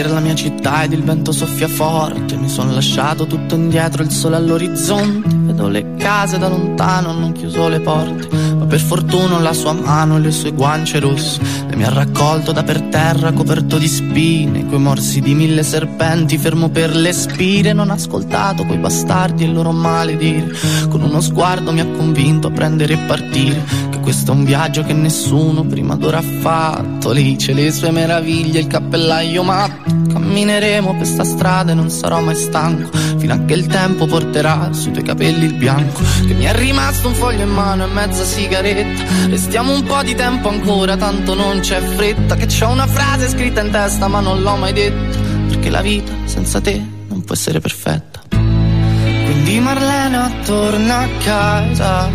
vedere la mia città ed il vento soffia forte. Mi sono lasciato tutto indietro, il sole all'orizzonte. Vedo le case da lontano, non chiuso le porte. Ma per fortuna ho la sua mano e le sue guance rosse. E mi ha raccolto da per terra, coperto di spine. Coi morsi di mille serpenti, fermo per le spire. Non ho ascoltato quei bastardi e il loro maledire. Con uno sguardo mi ha convinto a prendere e partire. Questo è un viaggio che nessuno prima d'ora ha fatto. Lì c'è le sue meraviglie, il cappellaio matto. Cammineremo per sta strada e non sarò mai stanco. Fino a che il tempo porterà sui tuoi capelli il bianco. Che mi è rimasto un foglio in mano e mezza sigaretta. Restiamo un po' di tempo ancora, tanto non c'è fretta. Che c'ho una frase scritta in testa, ma non l'ho mai detta. Perché la vita senza te non può essere perfetta. Quindi Marlena torna a casa,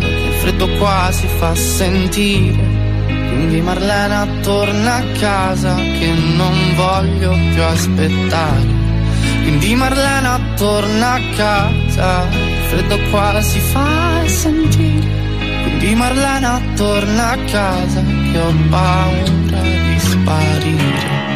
freddo qua si fa sentire. Quindi Marlena torna a casa che non voglio più aspettare. Quindi Marlena torna a casa, il freddo qua si fa sentire. Quindi Marlena torna a casa che ho paura di sparire.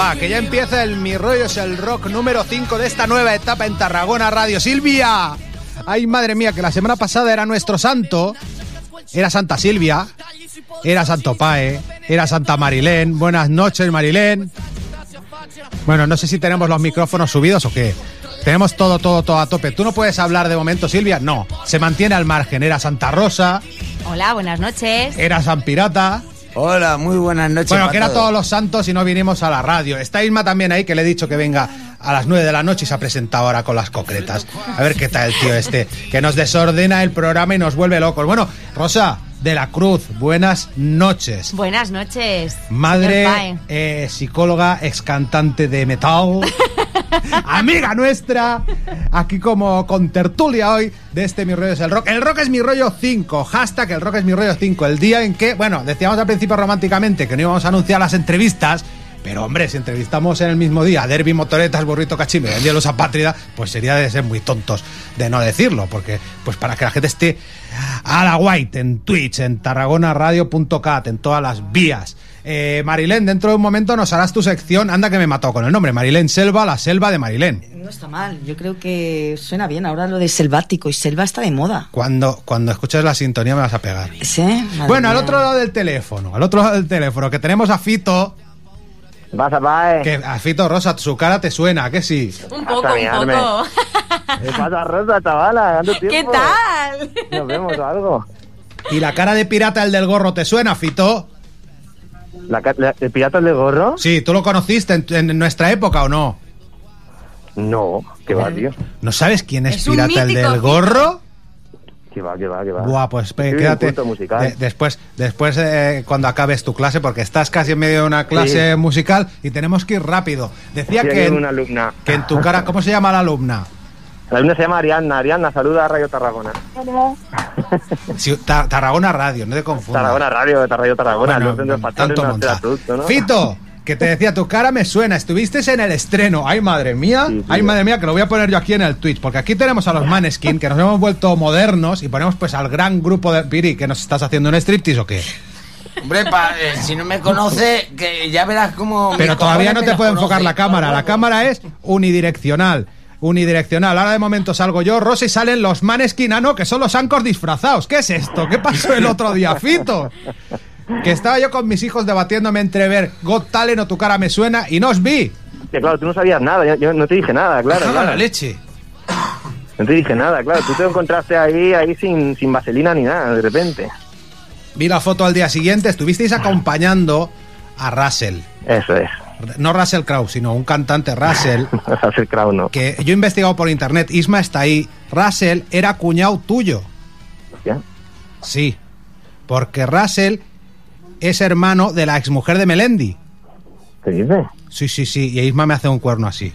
va, que ya empieza el Mi Rollo es el Rock número 5 de esta nueva etapa en Tarragona Radio. Silvia. Ay, madre mía, que la semana pasada era nuestro santo. Era Santa Silvia. Era Santo Pae. Era Santa Marilén. Buenas noches, Marilén. Bueno, no sé si tenemos los micrófonos subidos o qué. Tenemos todo, todo, todo a tope. ¿Tú no puedes hablar de momento, Silvia? No. Se mantiene al margen. Era Santa Rosa. Hola, buenas noches. Era San Pirata. Hola, muy buenas noches. Bueno, que era todos. los santos y no vinimos a la radio. Está Isma también ahí, que le he dicho que venga a las 9 de la noche y se ha presentado ahora con las concretas. A ver qué tal el tío este, que nos desordena el programa y nos vuelve locos. Bueno, Rosa de la Cruz, buenas noches. Buenas noches. Madre, eh, psicóloga, ex cantante de metal, amiga nuestra, aquí como con tertulia hoy de este Mi Rollo es el Rock. El Rock es mi rollo 5, hashtag el Rock es mi rollo 5, el día en que, bueno, decíamos al principio románticamente que no íbamos a anunciar las entrevistas, pero hombre, si entrevistamos en el mismo día a Derby, Motoretas, Burrito Cachimbe el Día de los Apátrida, pues sería de ser muy tontos de no decirlo, porque pues para que la gente esté a la white en Twitch, en tarragonaradio.cat, en todas las vías. Eh, Marilén, dentro de un momento nos harás tu sección, anda que me mató con el nombre, Marilén Selva, la selva de Marilén. No está mal, yo creo que suena bien ahora lo de selvático y selva está de moda. Cuando, cuando escuches la sintonía me vas a pegar. ¿Sí? Madre Bueno, al otro lado del teléfono, al otro lado del teléfono, que tenemos a Fito, Vas a que a Fito Rosa, su cara te suena, ¿a que sí? Un poco, un poco. ¿Qué pasa, Rosa, chavala? ¿Qué tal? Nos vemos algo. ¿Y la cara de pirata, el del gorro, te suena, Fito? ¿La, ca- la- ¿El pirata de gorro? Sí, ¿tú lo conociste en, en nuestra época o no? No, que va, tío. ¿No sabes quién es, pirata, el del gorro? Que va, que va, que va. Buah, pues quédate culto musical. de- después, después eh, cuando acabes tu clase, porque estás casi en medio de una clase Sí. musical y tenemos que ir rápido. Decía Sí, que, en- una alumna. que en tu cara, ¿cómo se llama la alumna? La alumna se llama Ariadna. Ariadna, saluda a Radio Tarragona. Sí, Ta- Tarragona Radio, no te confundas. Tarragona Radio, Radio Tarragona. Bueno, no tanto. Fito, que te decía, tu cara me suena, estuviste en el estreno. Ay, madre mía, Sí, sí. ay, madre mía, que lo voy a poner yo aquí en el Twitch, porque aquí tenemos a los Maneskin, que nos hemos vuelto modernos y ponemos pues al gran grupo de Piri, que nos estás haciendo un striptease o qué. Hombre, pa- eh, si no me conoce, que ya verás cómo. Pero todavía no te puede enfocar la cámara. La cámara es unidireccional. Unidireccional. Ahora de momento salgo yo, Rosa, y salen los Maneskin, ah, no, que son los Ancors disfrazados. ¿Qué es esto? ¿Qué pasó el otro día, Fito? Que estaba yo con mis hijos debatiéndome entre ver Got Talent o Tu cara me suena y no os vi. hostia, claro, tú no sabías nada, yo, yo no te dije nada, claro. Caga la claro. leche. No te dije nada, claro. Tú te encontraste ahí, ahí sin, sin vaselina ni nada, de repente. Vi la foto al día siguiente, estuvisteis acompañando a Russell. Eso es. No Russell Crowe, sino un cantante Russell. Hacer crowd, no. Que yo he investigado por internet, Isma está ahí. Russell era cuñado tuyo. Sí. Porque Russell es hermano de la exmujer de Melendi. ¿Qué dices? Sí, sí, sí. Y Isma me hace un cuerno así.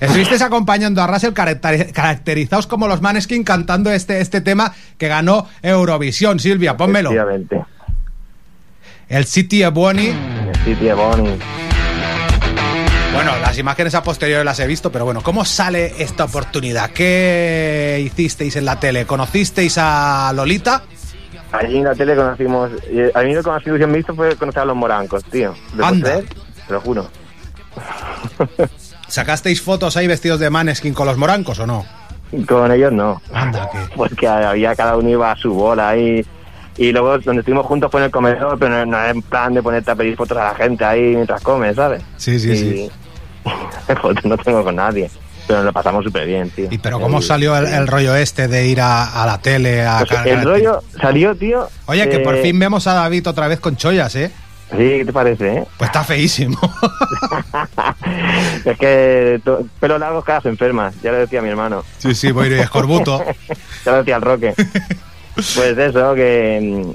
Estuvisteis acompañando a Russell caracteri- caracterizados como los Maneskin cantando este, este tema que ganó Eurovisión. Silvia, pónmelo. El City of Bonnie. Sí, tío, Bonnie. Bueno, las imágenes a posteriori las he visto, pero bueno, ¿cómo sale esta oportunidad? ¿Qué hicisteis en la tele? ¿Conocisteis a Lolita? Allí en la tele conocimos... y A mí lo que más ilusión me hizo fue conocer a los morancos, tío. ¿Lo puedes Anda. Te lo juro. ¿Sacasteis fotos ahí vestidos de Maneskin con los morancos o no? Con ellos no. Anda, que... Porque había cada uno iba a su bola ahí. Y luego donde estuvimos juntos fue en el comedor, pero no, no era en plan de ponerte a pedir fotos a la gente ahí mientras comes, ¿sabes? Sí, sí, Y- sí. no tengo con nadie. Pero nos lo pasamos súper bien, tío. ¿Y pero cómo salió el, el rollo este de ir a, a la tele a Pues cargar el rollo salió, tío. Oye, que por eh, fin vemos a David otra vez con chollas, ¿eh? Sí, ¿qué te parece, eh? Pues está feísimo. es que pelo largo cada se enferma, ya lo decía mi hermano. sí, sí, voy a ir escorbuto. ya lo decía el Roque. pues eso, que mm,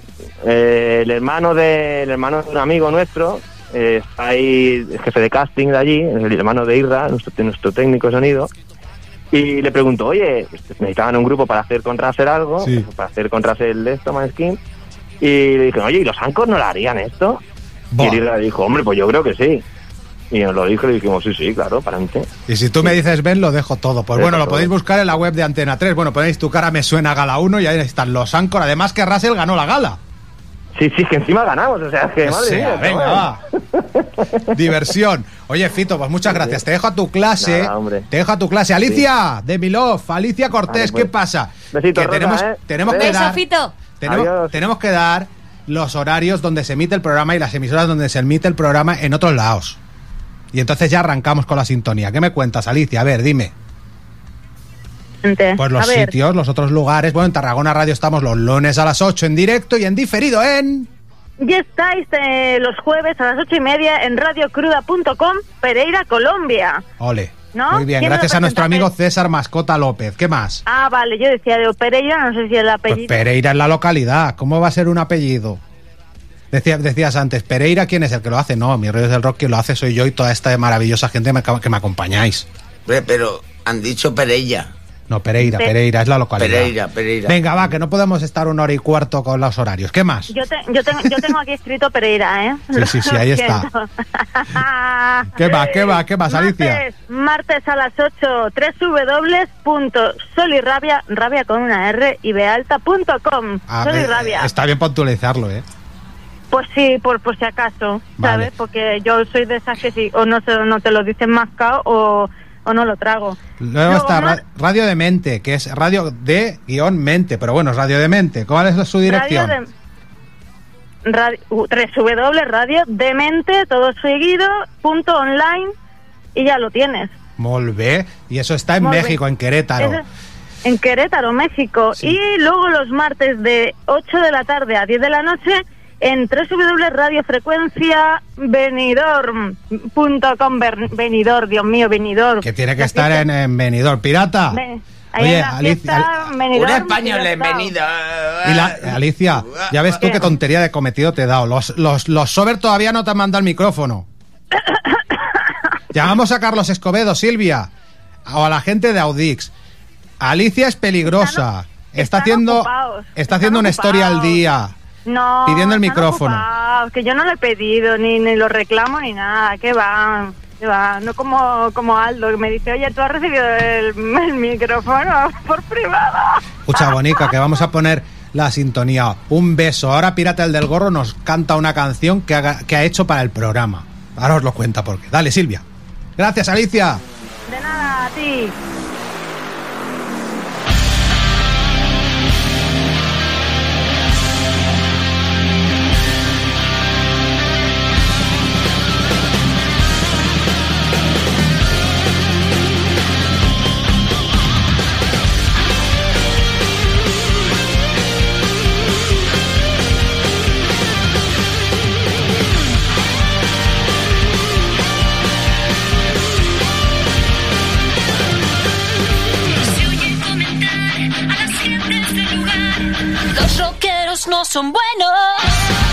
eh, el hermano de el hermano de un amigo nuestro eh, está ahí, es jefe de casting de allí, el hermano de Irra, nuestro, nuestro técnico de sonido. Y le preguntó, oye, necesitaban un grupo para hacer con Razer algo, Sí. para hacer con Razer esto, Maneskin. Y le dije, oye, ¿y los Ancos no lo harían esto? Buah. Y el Irra dijo, hombre, pues yo creo que sí. Y nos lo dijo y le dijimos, sí, sí, claro, para adelante. Y si tú me dices ven, lo dejo todo. Pues bueno, lo podéis buscar en la web de Antena 3. Bueno, ponéis tu cara me suena Gala 1 y ahí están los Ancor. Además que Russell ganó la gala. Sí, sí, que encima ganamos, o sea, es que madre sea, mía, venga, va. Diversión. Oye, Fito, pues muchas gracias. Te dejo a tu clase. Nada, hombre. Te dejo a tu clase. Alicia, de Milov, Alicia Cortés, Vale, pues. ¿qué pasa? Besito, que Rosa, tenemos, ¿eh? tenemos que Beso, dar, Fito. tenemos que dar los horarios donde se emite el programa y las emisoras donde se emite el programa en otros lados. Y entonces ya arrancamos con la sintonía. ¿Qué me cuentas, Alicia? A ver, dime. Pues los a ver, sitios, los otros lugares. Bueno, en Tarragona Radio estamos los lunes a las 8 en directo y en diferido en... ya estáis eh, los jueves a las ocho y media en radiocruda.com, Pereira, Colombia. Ole. ¿No? Muy bien, ¿Quién gracias a nuestro amigo César Mascota López. ¿Qué más? Ah, vale, yo decía de Pereira, no sé si el Pues apellido. Pereira es la localidad. ¿Cómo va a ser un apellido? Decía- decías antes, Pereira, ¿quién es el que lo hace? No, mi rey del rock, quien lo hace soy yo y toda esta maravillosa gente que me acompañáis. Hombre, Pero han dicho Perella. No, Pereira, Pe- Pereira es la localidad. Pereira, Pereira. Venga, va, que no podemos estar una hora y cuarto con los horarios. ¿Qué más? Yo, te- yo, tengo, yo tengo aquí escrito Pereira, ¿eh? Sí, sí, sí, ahí está. ¿Qué va, qué va, qué más, Alicia? Martes, martes a las 8, www.solirrabia, rabia con una R, y bealta.com. A Sol y ver, rabia. Está bien puntualizarlo, ¿eh? Pues sí, por, por si acaso, Vale. ¿sabes? Porque yo soy de esas que sí, o no, se, no te lo dicen mascado o, o no lo trago. Luego Luego está Radio de Mente, que es radio de guion mente, pero bueno, es Radio de Mente. ¿Cuál es su dirección? Radio de, radio, uh, www.radiodemente, todo seguido, punto online, y ya lo tienes. Molt bé. Y eso está en. México, en Querétaro. En Querétaro, México. Sí. Y luego los martes de 8 de la tarde a 10 de la noche en www.radiofrecuenciavenidor.com. Venidor, Dios mío, Venidor. Que tiene que estar en, en Benidorm. ¡Pirata! Ve- ahí Oye, Alicia, Un español y la- Alicia, ya ves tú ¿Qué? qué tontería de cometido te he dado. Los, los, los Sober todavía no te han mandado el micrófono. Llamamos a Carlos Escobedo, Silvia, o a la gente de Audix. Alicia es peligrosa. Está están haciendo, ocupados, está haciendo una historia al día. No, pidiendo el micrófono. ocupados, que yo no lo he pedido, ni, ni lo reclamo, ni nada. Que va, que va. No como, como Aldo, que me dice, oye, tú has recibido el, el micrófono por privado. Escucha, Bonica, que vamos a poner la sintonía. Un beso. Ahora Pirata el del Gorro nos canta una canción que, haga- que ha hecho para el programa. Ahora os lo cuenta por qué. Dale, Silvia. Gracias, Alicia. De nada, a ti. No son buenos.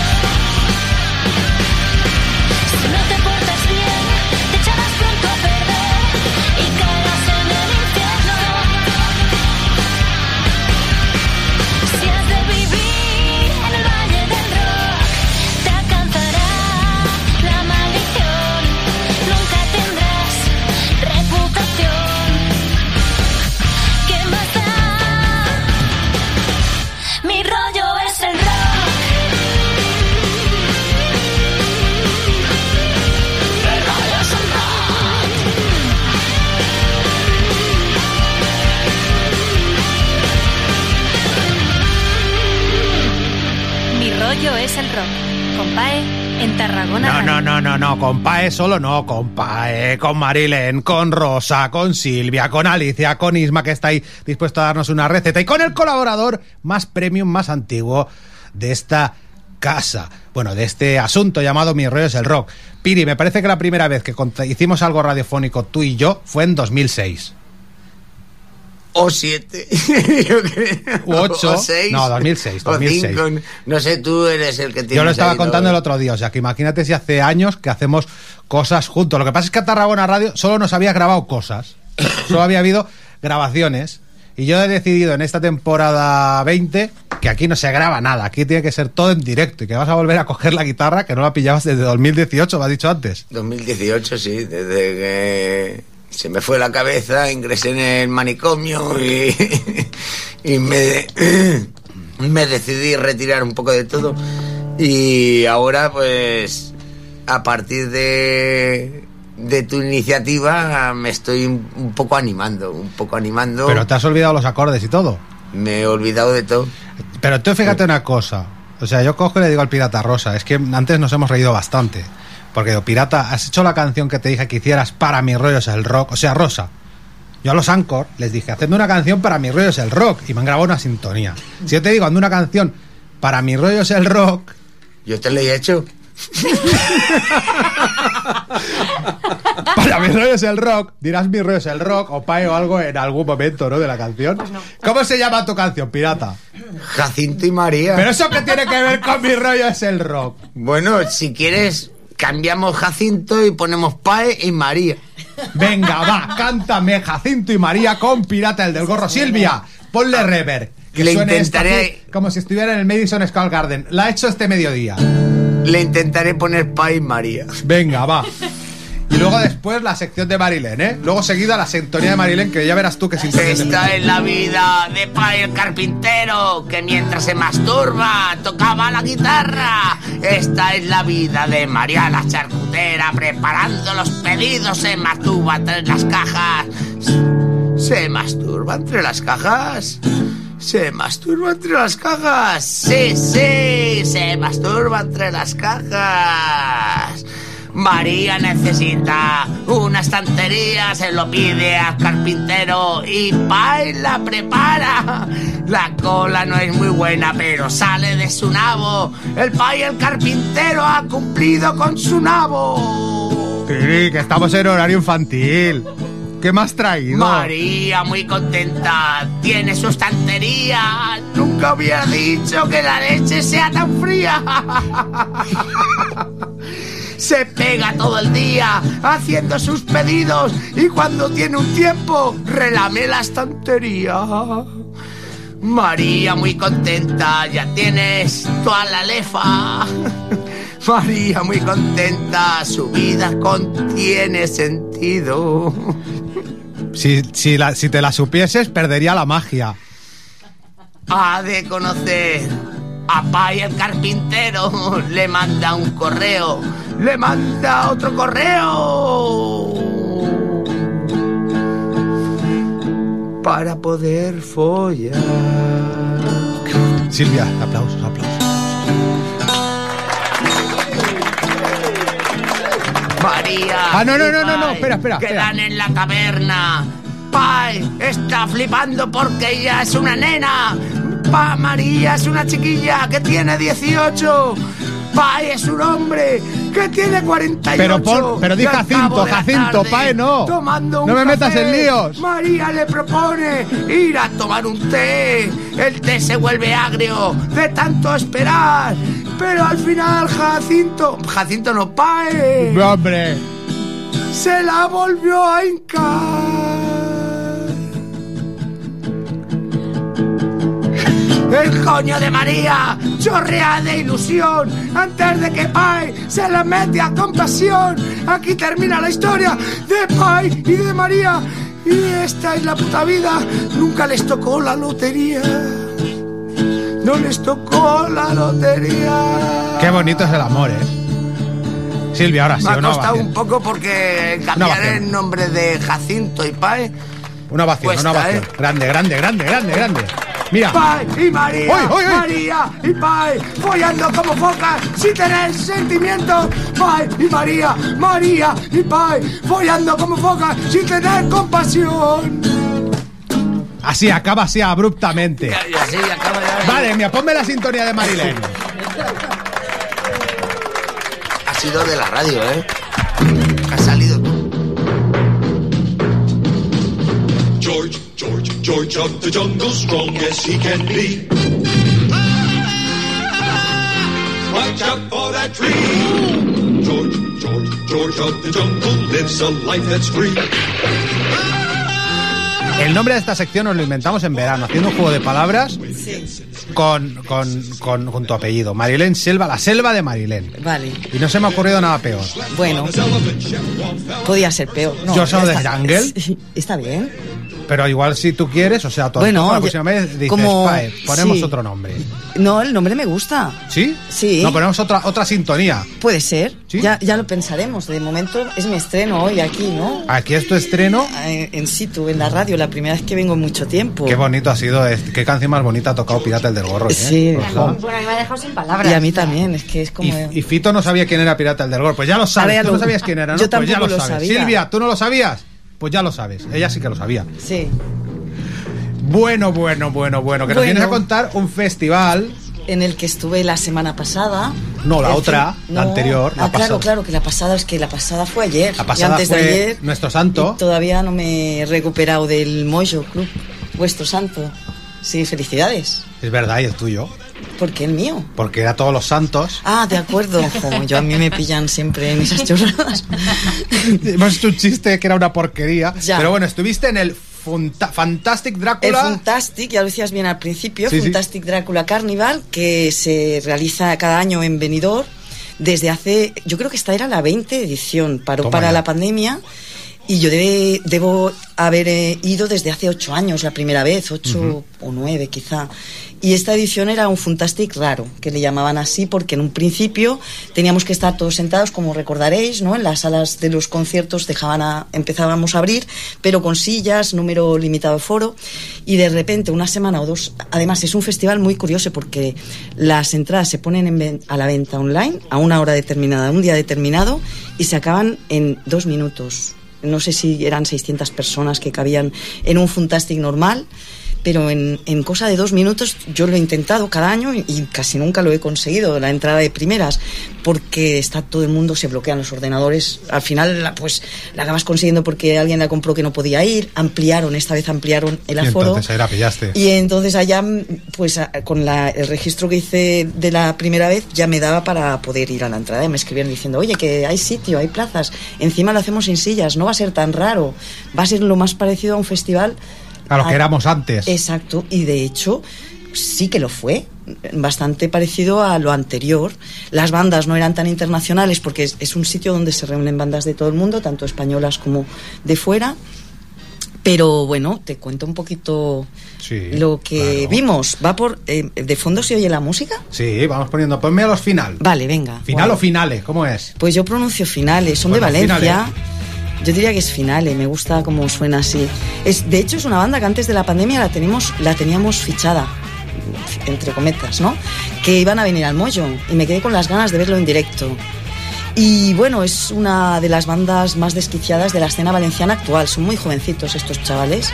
No, no, no, no, no, con Pae solo no, con Pae, con Marilén, con Rosa, con Silvia, con Alicia, con Isma, que está ahí dispuesto a darnos una receta, y con el colaborador más premium, más antiguo de esta casa. Bueno, de este asunto llamado Mi rollo es el rock. Piri, me parece que la primera vez que hicimos algo radiofónico tú y yo fue en 2006. O siete. Yo creo. U. O seis. No, 2006, O 2006. cinco. No sé, tú eres el que tiene. Yo lo estaba contando el otro día, o sea que imagínate si hace años que hacemos cosas juntos. Lo que pasa es que a Tarragona Radio solo nos había grabado cosas, solo había habido grabaciones. Y yo he decidido en esta temporada 20 que aquí no se graba nada, aquí tiene que ser todo en directo y que vas a volver a coger la guitarra que no la pillabas desde 2018, me has dicho antes. 2018, sí, desde que se me fue la cabeza, ingresé en el manicomio y, y me, me decidí retirar un poco de todo. Y ahora, pues, a partir de, de tu iniciativa, me estoy un poco animando, un poco animando. Pero te has olvidado los acordes y todo. Me he olvidado de todo. Pero tú fíjate una cosa. O sea, yo cojo y le digo al pirata Rosa, es que antes nos hemos reído bastante. Porque digo, pirata, has hecho la canción que te dije que hicieras para mi rollo es el rock. O sea, Rosa. Yo a los Anchor les dije, hacedme una canción para mi rollo es el rock. Y me han grabado una sintonía. Si yo te digo, hazme una canción para mi rollo es el rock. Yo te lo he hecho. Para mi rollo es el rock. Dirás mi rollo es el rock o pae o algo en algún momento, ¿no? De la canción. ¿Cómo se llama tu canción, pirata? Jacinto y María. Pero eso que tiene que ver con mi rollo es el rock. Bueno, si quieres, cambiamos Jacinto y ponemos Pae y María. Venga, va, cántame Jacinto y María con Pirata el del gorro. Silvia, ponle rever. Que Le suene esto intentaré- aquí como si estuviera en el Madison Square Garden. La ha hecho este mediodía. Le intentaré poner Pae y María. Venga, va. Y luego después la sección de Marilén, ¿eh? Luego seguida la sintonía de Marilén, que ya verás tú que sintonía Esta es la vida de Pae el carpintero, que mientras se masturba tocaba la guitarra. Esta es la vida de María la charcutera, preparando los pedidos, se masturba entre las cajas. ¿Se masturba entre las cajas? ¿Se masturba entre las cajas? Sí, sí, se masturba entre las cajas. María necesita una estantería, se lo pide al carpintero y Pai la prepara. La cola no es muy buena, pero sale de su nabo. El Pai el carpintero ha cumplido con su nabo. Sí, que estamos en horario infantil. ¿Qué más traído? María muy contenta, tiene su estantería. Nunca hubiera dicho que la leche sea tan fría. Se pega todo el día haciendo sus pedidos y cuando tiene un tiempo relame la estantería. María muy contenta, ya tienes toda la lefa. María muy contenta, su vida contiene sentido. Si, si, la- si te la supieses, perdería la magia. Ha de conocer a Pai el carpintero. Le manda un correo. Le manda otro correo. Para poder follar. Silvia, aplausos, aplausos. María. Ah, no, no, y no, no, no, espera, espera, Quedan en la taberna. Pai está flipando porque ella es una nena. Pa María es una chiquilla que tiene 18. Pae es un hombre que tiene 48. Pero pon- pero di Jacinto, Jacinto, tarde, Pae no. Tomando un No me metas café, en líos. María le propone ir a tomar un té. El té se vuelve agrio de tanto esperar. Pero al final Jacinto, Jacinto no Pae, Hombre. se la volvió a hincar. El coño de María chorrea de ilusión antes de que Pai se la mete a compasión. Aquí termina la historia de Pai y de María. Y esta es la puta vida. Nunca les tocó la lotería. No les tocó la lotería. Qué bonito es el amor, ¿eh? Silvia, ahora sí, Me ha costado un poco porque cambiar el nombre de Jacinto y Pai. Una Cuesta, una ovación. ¿eh? Grande, grande, grande, grande, grande. Mira. Pai y María, ¡Oy, oy, oy! María y Pai, follando como focas sin tener sentimientos. Pai y María, María y Pai, follando como focas sin tener compasión. Así, acaba así abruptamente. Y así acaba ya. Vale, mira, ponme la sintonía de Marilén. Ha sido de la radio, ¿eh? George, of the jungle, strong as he can be. Watch out for that tree. George, George, George of the jungle lives a life that's free. El nombre de esta sección nos lo inventamos en verano, haciendo un juego de palabras con, con, con, con tu apellido. Marilén Selva, la selva de Marilén. Vale, Y no se me ha ocurrido nada peor. bueno. Podía ser peor. No, Yo soy de. Jungle. Está bien. Pero igual si tú quieres, o sea, tú Bueno, la yo- próxima vez dices, como- "Pae, ponemos sí. otro nombre. No, el nombre me gusta. ¿Sí? Sí. No, ponemos otra, otra sintonía. Puede ser. ¿Sí? Ya, ya lo pensaremos. De momento es mi estreno hoy aquí, ¿no? Aquí es tu estreno. Eh, En situ, en la radio, la primera vez que vengo en mucho tiempo. Qué bonito ha sido, qué canción más bonita ha tocado Pirata el del Gorro. ¿eh? Sí. Bueno, a mí me ha dejado sin palabras. Y a mí también, es que es como... Y, y Fito no sabía quién era Pirata el del Gorro. Pues ya lo sabes. Tú no lo- sabías quién era, ¿no? yo pues ya tampoco lo lo sabes. sabía. Silvia, ¿tú no lo sabías? Pues ya lo sabes. Ella sí que lo sabía. Sí. Bueno, bueno, bueno, bueno. Que nos Bueno. vienes a contar un festival. En el que estuve la semana pasada. No, la otra, fin, la anterior, la ah, claro, claro, que la pasada es que la pasada fue ayer. La y pasada antes fue de ayer. nuestro santo. y todavía no me he recuperado del Mojo Club, vuestro santo. Sí, felicidades. Es verdad, y el tuyo. ¿Por qué el mío? Porque era todos los santos. Ah, de acuerdo. Jo, yo a mí me pillan siempre en esas chorradas. Hemos hecho un chiste que era una porquería. Ya. Pero bueno, estuviste en el Fantastic El Drácula. Fantastic, ya lo decías bien al principio, Sí, sí. Fantastic Drácula Carnival, que se realiza cada año en Benidorm desde hace, yo creo que esta era la 20 edición, paró Toma para ya. la pandemia y yo debe- debo haber eh, ido desde hace ocho años la primera vez, ocho o nueve quizá. Y esta edición era un Fantastic raro, que le llamaban así porque en un principio teníamos que estar todos sentados, como recordaréis, ¿no? En las salas de los conciertos dejaban a, empezábamos a abrir, pero con sillas, número limitado de foro, y de repente una semana o dos, además es un festival muy curioso porque las entradas se ponen en a la venta online a una hora determinada, un día determinado, y se acaban en dos minutos. No sé si eran 600 personas que cabían en un Fantastic normal, pero en, en cosa de dos minutos yo lo he intentado cada año y, y casi nunca lo he conseguido, la entrada de primeras, porque está todo el mundo, se bloquean los ordenadores. Al final, la- pues la acabas consiguiendo porque alguien la compró que no podía ir, ampliaron, esta vez ampliaron el Y aforo. entonces ahí la pillaste. Y entonces allá, pues con la- el registro que hice de la primera vez, ya me daba para poder ir a la entrada. Y me escribían diciendo, oye, que hay sitio, hay plazas. Encima lo hacemos sin sillas, no va a ser tan raro. Va a ser lo más parecido a un festival. A lo que a- éramos antes. Exacto, y de hecho sí que lo fue, bastante parecido a lo anterior. Las bandas no eran tan internacionales porque es, es un sitio donde se reúnen bandas de todo el mundo, tanto españolas como de fuera. Pero bueno, te cuento un poquito Sí, lo que claro. vimos. Va por. eh, ¿De fondo se oye la música? Sí, vamos poniendo. Ponme a los final. Vale, venga. ¿Final o finales? ¿Cómo es? Pues yo pronuncio finales, son Bueno, de Valencia. Yo diría que es finale, me gusta cómo suena así. Es, de hecho, es una banda que antes de la pandemia la, tenemos, la teníamos fichada, entre cometas, ¿no? Que iban a venir al Moyo y me quedé con las ganas de verlo en directo. Y bueno, es una de las bandas más desquiciadas de la escena valenciana actual. Son muy jovencitos estos chavales.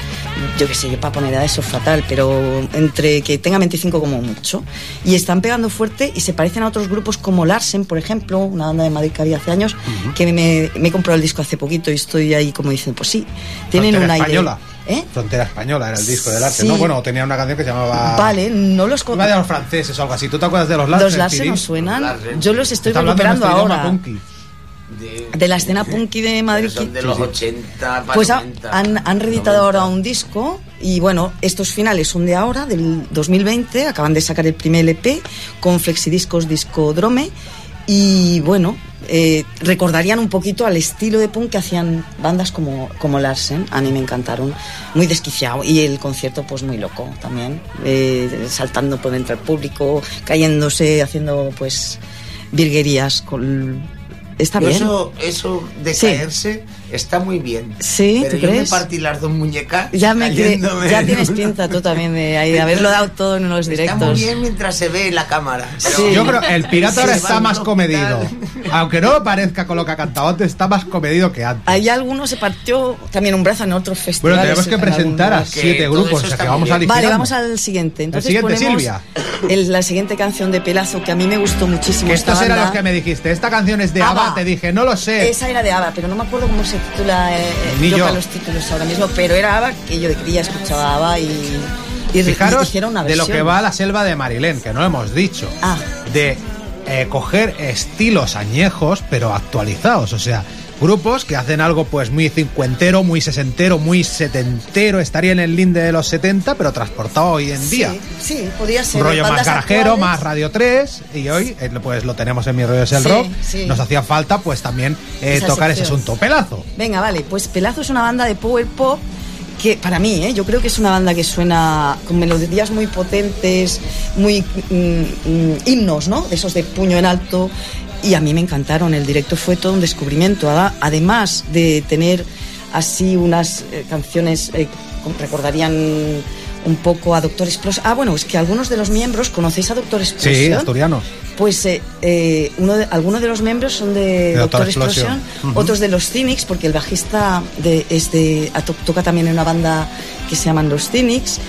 Yo qué sé, yo para poner edad eso es fatal, pero entre que tengan 25 como mucho. Y están pegando fuerte y se parecen a otros grupos como Larsen, por ejemplo, una banda de Madrid que había hace años, que me, me he comprado el disco hace poquito y estoy ahí como diciendo, pues sí, tienen Frontera un aire. española. ¿Eh? Frontera española era el disco del arte, Sí. ¿no? Bueno, tenía una canción que se llamaba. Vale, no los Iba de los franceses o algo así. ¿Tú te acuerdas de los Larsen? Los Larsen nos suenan. Yo los estoy recuperando ahora. punky. De la escena punky de Madrid. Son de los 80 para Pues ha- 90. han, han reeditado ahora un disco y bueno, estos finales son de ahora, del 2020, acaban de sacar el primer LP con Flexidiscos Discodrome y bueno, eh, recordarían un poquito al estilo de punk que hacían bandas como, como Larsen, a mí me encantaron, muy desquiciado y el concierto pues muy loco también, eh, saltando por dentro del público, cayéndose, haciendo pues virguerías con... Está bien. Eso, eso de Sí. caerse está muy bien. Sí, Pero ¿tú yo crees? me partí las dos muñecas. Ya me ya en tienes pinta tú también de, ahí, de haberlo dado todo en los Está muy directos. bien mientras se ve en la cámara. Sí. Yo creo que el pirata ahora está más comedido. Aunque no parezca con lo que ha cantado antes, está más comedido que antes. Hay alguno se partió también un brazo en otros Bueno, festivales. tenemos que presentar a siete grupos, o sea que vamos bien. a Vale, vamos al siguiente. Entonces siguiente, ponemos Silvia. el- la siguiente canción de Pelazo que a mí me gustó muchísimo. Que esta estos eran los que me dijiste. Esta canción es de. ABBA, te dije, no lo sé. Esa era de ABBA, pero no me acuerdo cómo se titula. Eh, yo los títulos ahora mismo, pero era ABBA que yo de cría escuchaba ABBA y, y, y Fijaros hicieron una de lo que va la selva de Marilén, que no lo hemos dicho. Ah. De eh, coger estilos añejos, pero actualizados. O sea, grupos que hacen algo pues muy cincuentero, muy sesentero, muy setentero. Estaría en el linde de los 70, pero transportado hoy en día. Sí, sí, podría ser. Un rollo más garajero, actuales. más Radio 3 y hoy eh, pues lo tenemos en Mi Rollo es el Sí, Rock. sí. Nos hacía falta pues también eh, tocar ese asunto. Pelazo. Venga, vale, pues Pelazo es una banda de power pop que para mí, ¿eh? yo creo que es una banda que suena con melodías muy potentes, muy mm, mm, himnos, ¿no? De esos de puño en alto. Y a mí me encantaron, el directo fue todo un descubrimiento. Además de tener así unas eh, canciones, eh, recordarían un poco a Doctor Explosion. Ah, bueno, es que algunos de los miembros, ¿conocéis a Doctor Explosion? Sí, asturianos. Pues eh, eh, uno de, algunos de los miembros son de, De Doctor Doctor Explosion, otros de los Cynics, porque el bajista de, es de, to- toca también en una banda que se llaman los Cynics.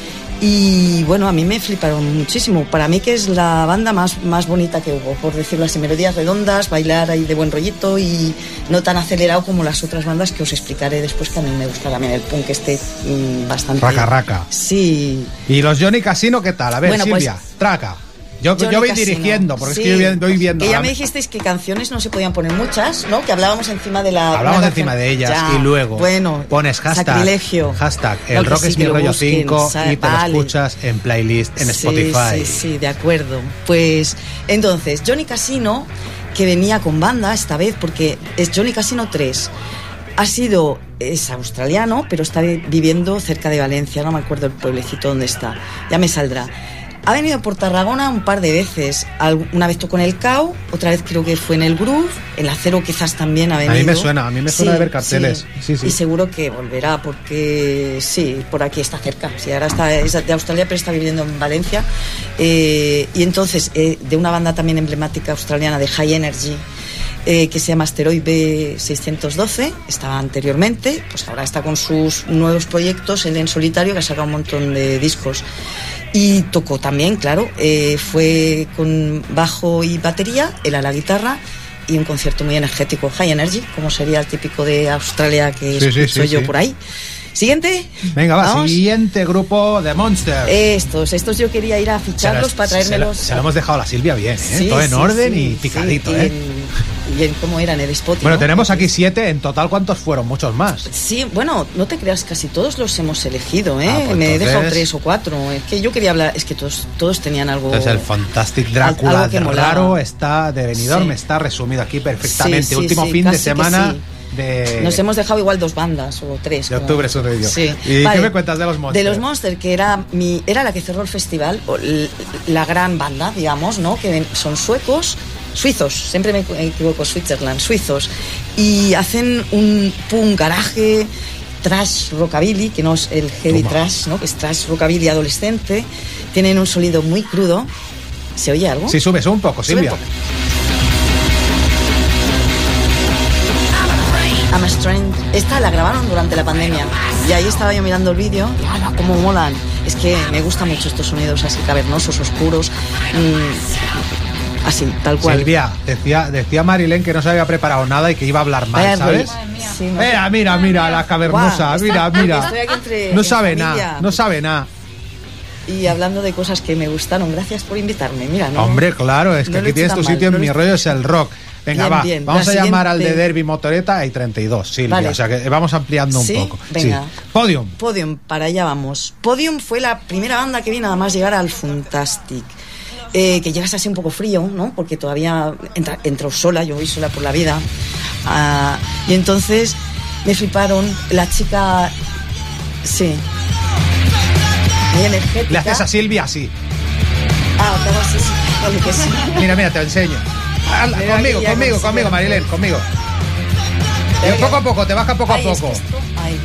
Y bueno, a mí me fliparon muchísimo. Para mí que es la banda más, más bonita que hubo, por decirlo así, melodías redondas, bailar ahí de buen rollito y no tan acelerado como las otras bandas que os explicaré después, que a mí me gusta también el punk este mm, bastante... Raca, raca. Sí, ¿Y los Johnny Casino qué tal? A ver, Bueno, pues- Silvia, traca. Yo, yo voy dirigiendo, porque Sí, es que yo voy- viendo. Que ya me dijisteis que canciones no se podían poner muchas, ¿no? Que hablábamos encima de la. Hablamos una encima de ellas Ya, y luego Bueno, pones hashtag, Sacrilegio. hashtag No, el rock sí, es mi lo rollo busquen, 5 sa- y te vale. lo escuchas en playlist en Sí, Spotify. Sí, sí, de acuerdo. Pues entonces, Johnny Casino, que venía con banda esta vez, porque es Johnny Casino 3. Ha sido, es australiano, pero está viviendo cerca de Valencia, no me acuerdo el pueblecito donde está, ya me saldrá. Ha venido por Tarragona un par de veces. Una vez tocó en el CAU, otra vez creo que fue en el Groove, en la Cero quizás también ha A venido. mí me suena, a mí me suena de ver carteles. Sí, sí. Y seguro que volverá porque sí, por aquí está cerca. Sí, ahora está es de Australia, pero está viviendo en Valencia. Eh, y entonces, eh, de una banda también emblemática australiana de High Energy. Eh, que se llama Asteroid B612, estaba anteriormente, pues ahora está con sus nuevos proyectos, él en solitario, que ha sacado un montón de discos. Y tocó también, claro, eh, fue con bajo y batería, él a la guitarra y un concierto muy energético, High Energy, como sería el típico de Australia que Sí, sí, escucho sí, yo por ahí. Siguiente. Venga, va, Vamos. siguiente grupo de Monsters. Estos, estos yo quería ir a Se ficharlos para se lo- traérmelos. Se lo, hemos dejado a la Silvia bien, ¿eh? Todo en orden y picadito, y ¿eh? en- en cómo era en el Spotify. Bueno, ¿no? tenemos aquí siete, en total, ¿cuántos fueron? Muchos más. Sí, bueno, no te creas, casi todos los hemos elegido, ¿eh? Ah, pues Me he dejado entonces- tres o cuatro. Es que yo quería hablar, es que todos, todos tenían algo. Entonces el Fantastic Drácula algo que de raro está de Benidorm, Sí. está resumido aquí perfectamente. Sí, sí, Último fin de semana de, Nos hemos dejado igual dos bandas o tres. de como- octubre, te digo. Sí. ¿Y Vale. qué me cuentas de los Monsters? De los Monsters, que era mi, era la que cerró el festival, la gran banda, digamos, ¿no? Que son suecos, suizos, siempre me equivoco, Switzerland, suizos, y hacen un punk garaje, trash rockabilly, que no es el heavy Toma. trash, ¿no? Que es trash rockabilly adolescente. Tienen un sonido muy crudo. ¿Se oye algo? Sí, sube, sube un poco, Sube Silvia. un poco. a Strange. Esta la grabaron durante la pandemia. Y ahí estaba yo mirando el vídeo. y, ¡Hala, cómo molan! Es que me gustan mucho estos sonidos así cavernosos, oscuros. mm, así, tal cual. Silvia, decía, decía Marilén que no se había preparado nada y que iba a hablar mal, Vaya ¿sabes? Sí, no. Mira, mira, mira, la cavernosa, mira, mira. entre- No sabe nada, no sabe nada. Y hablando de cosas que me gustaron, gracias por invitarme. Mira, no, Hombre, claro, es que aquí tienes tu mal, sitio no en mi rollo, es el rock. Venga, Bien, va, bien. vamos La a llamar al de Derby Motoreta, hay 32, Silvia, Vale. o sea que vamos ampliando un poco. Venga. Sí. Podium. Podium, para allá vamos. Podium fue la primera banda que vi nada más llegar al Fantastic. Eh, que llegas así un poco frío, ¿no? Porque todavía entra, entro sola, yo voy sola por la vida. Ah, y entonces me fliparon. La chica. Sí. Muy energética. Le haces a Silvia así. Ah, acabo así, sí. Vale, que sí. Mira, mira, te enseño. Hazla, Mira, conmigo, conmigo, conmigo, Marilén, conmigo. Eh, Venga. poco a poco, te baja poco a Ay, es que poco. esto- ay.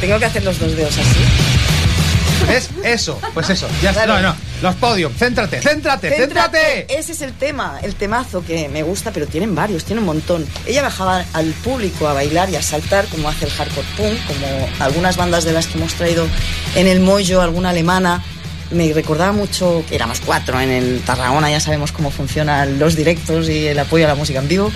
Tengo que hacer los dos dedos así. ¿Ves? Eso, pues eso. Ya está. Claro. No, no. Los podium. Céntrate, céntrate, céntrate. Ese es el tema, el temazo que me gusta, pero tienen varios, tiene un montón. Ella bajaba al público a bailar y a saltar, como hace el hardcore punk, como algunas bandas de las que hemos traído en el Moyo, alguna alemana. Me recordaba mucho que éramos cuatro en el Tarragona, ya sabemos cómo funcionan los directos y el apoyo a la música en vivo.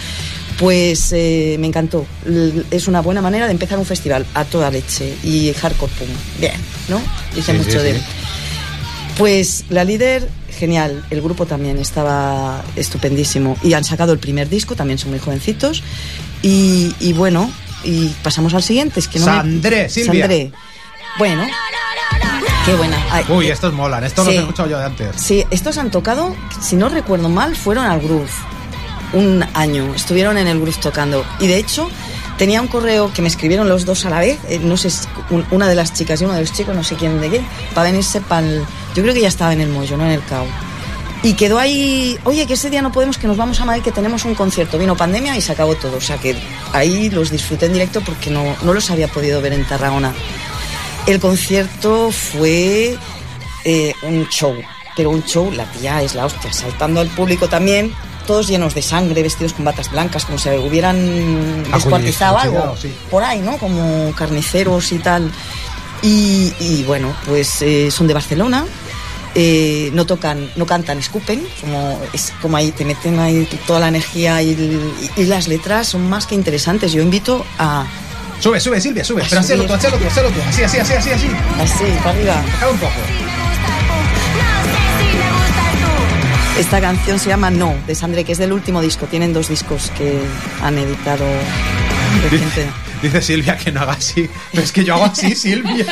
Pues eh, me encantó. L- Es una buena manera de empezar un festival a toda leche y hardcore punk. Bien, ¿no? Dice Sí, mucho sí, de sí. Pues la líder, genial. El grupo también estaba estupendísimo. Y han sacado el primer disco, también son muy jovencitos. Y, y bueno, y pasamos al siguiente. Es que no me- Sandré, Silvia. Sandré. Bueno, qué buena. Ay, Uy, estos molan. Estos los Sí. he escuchado yo de antes. Sí, estos han tocado, si no recuerdo mal, fueron al Groove. Un año. Estuvieron en el Groove tocando. Y de hecho, tenía un correo que me escribieron los dos a la vez. eh, no sé, una de las chicas y uno de los chicos, no sé quién de qué, para venirse para el. Yo creo que ya estaba en el Moyo, no en el CAO. Y quedó ahí, oye, que ese día no podemos, que nos vamos a Madrid, que tenemos un concierto. Vino pandemia y se acabó todo. O sea que ahí los disfruté en directo porque no, no los había podido ver en Tarragona. El concierto fue eh, un show, pero un show, la tía es la hostia, saltando al público también, todos llenos de sangre, vestidos con batas blancas, como si hubieran descuartizado algo sí. por ahí, ¿no? Como carniceros y tal. Y, y bueno, pues eh, son de Barcelona. Eh, no tocan, no cantan, escupen, como es como ahí te meten ahí toda la energía y, y- y las letras son más que interesantes. Yo invito a Sube, sube, Silvia, sube. Pero hazlo tú, hazlo tú, hazlo tú. Así, así, así, así, así. así para arriba. Baja un poco. Esta canción se llama No, de Sandre, que es del último disco. Tienen dos discos que han editado. Dice Silvia que no haga así. Pero es que yo hago así, Silvia.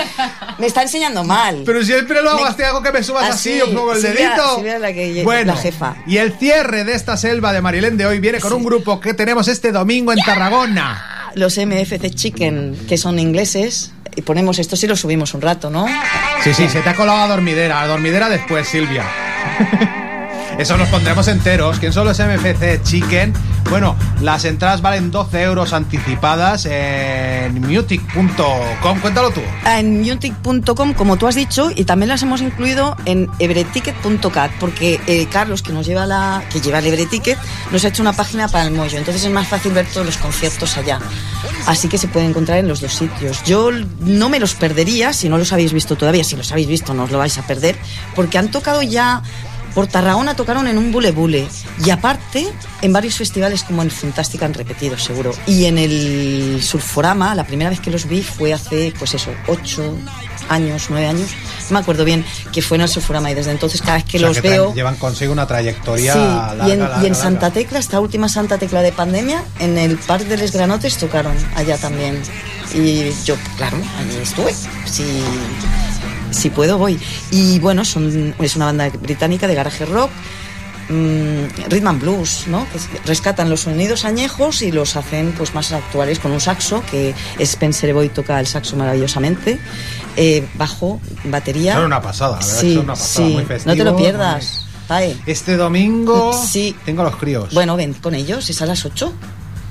Me está enseñando mal. Pero siempre lo hago, Me- así hago que me subas Así, así, o pongo el dedito. La que- bueno, la jefa. Y el cierre de esta selva de Marilén de hoy viene con un grupo que tenemos este domingo en Tarragona. Los MFC Chicken, que son ingleses, y ponemos esto sí lo subimos un rato, ¿no? Sí, sí, se te ha colado a dormidera. A dormidera después, Silvia. Eso los pondremos enteros. ¿Quién son los MFC Chicken? Bueno, las entradas valen 12 euros anticipadas en mutic.com. Cuéntalo tú. En mutic.com, como tú has dicho, y también las hemos incluido en evereticket.cat, porque eh, Carlos, que nos lleva la, que lleva el Evereticket, nos ha hecho una página para el Moyo, entonces es más fácil ver todos los conciertos allá. Así que se puede encontrar en los dos sitios. Yo no me los perdería si no los habéis visto todavía. Si los habéis visto, no os lo vais a perder, porque han tocado ya. Por Tarragona tocaron en un bule bule y aparte en varios festivales como el Fantastic han repetido seguro y en el Surforama la primera vez que los vi fue hace pues eso ocho años nueve años no me acuerdo bien que fue en el Surforama y desde entonces cada vez que O sea, los veo Llevan consigo una trayectoria Sí, larga, y en, larga, y en larga. Santa Tecla, esta última Santa Tecla de pandemia, en el Parque de Les Granotes tocaron allá también. Y yo, claro, allí estuve. Si, si puedo, voy. Y bueno, son, es una banda británica de garaje rock. mm, rhythm and blues, ¿no? Que es- rescatan los sonidos añejos y los hacen pues más actuales con un saxo que Spencer Boy toca el saxo maravillosamente, eh, bajo, batería. Son una pasada, la verdad Sí, una pasada, sí, muy no te lo pierdas. Ay. Este domingo Sí. tengo a los críos. Bueno, ven con ellos, es a las 8.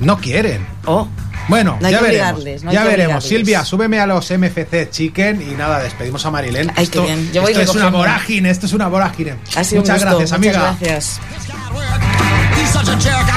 No quieren. Oh, Bueno, No ya veremos. no ya veremos. Silvia, súbeme a los MFC Chicken y nada, despedimos a Marilén. Ay, esto qué bien. Yo voy esto es una vorágine, esto es una vorágine. ha sido un Muchas gusto, gracias, amiga. Muchas gracias. He's such a jerk,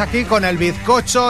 aquí con el bizcocho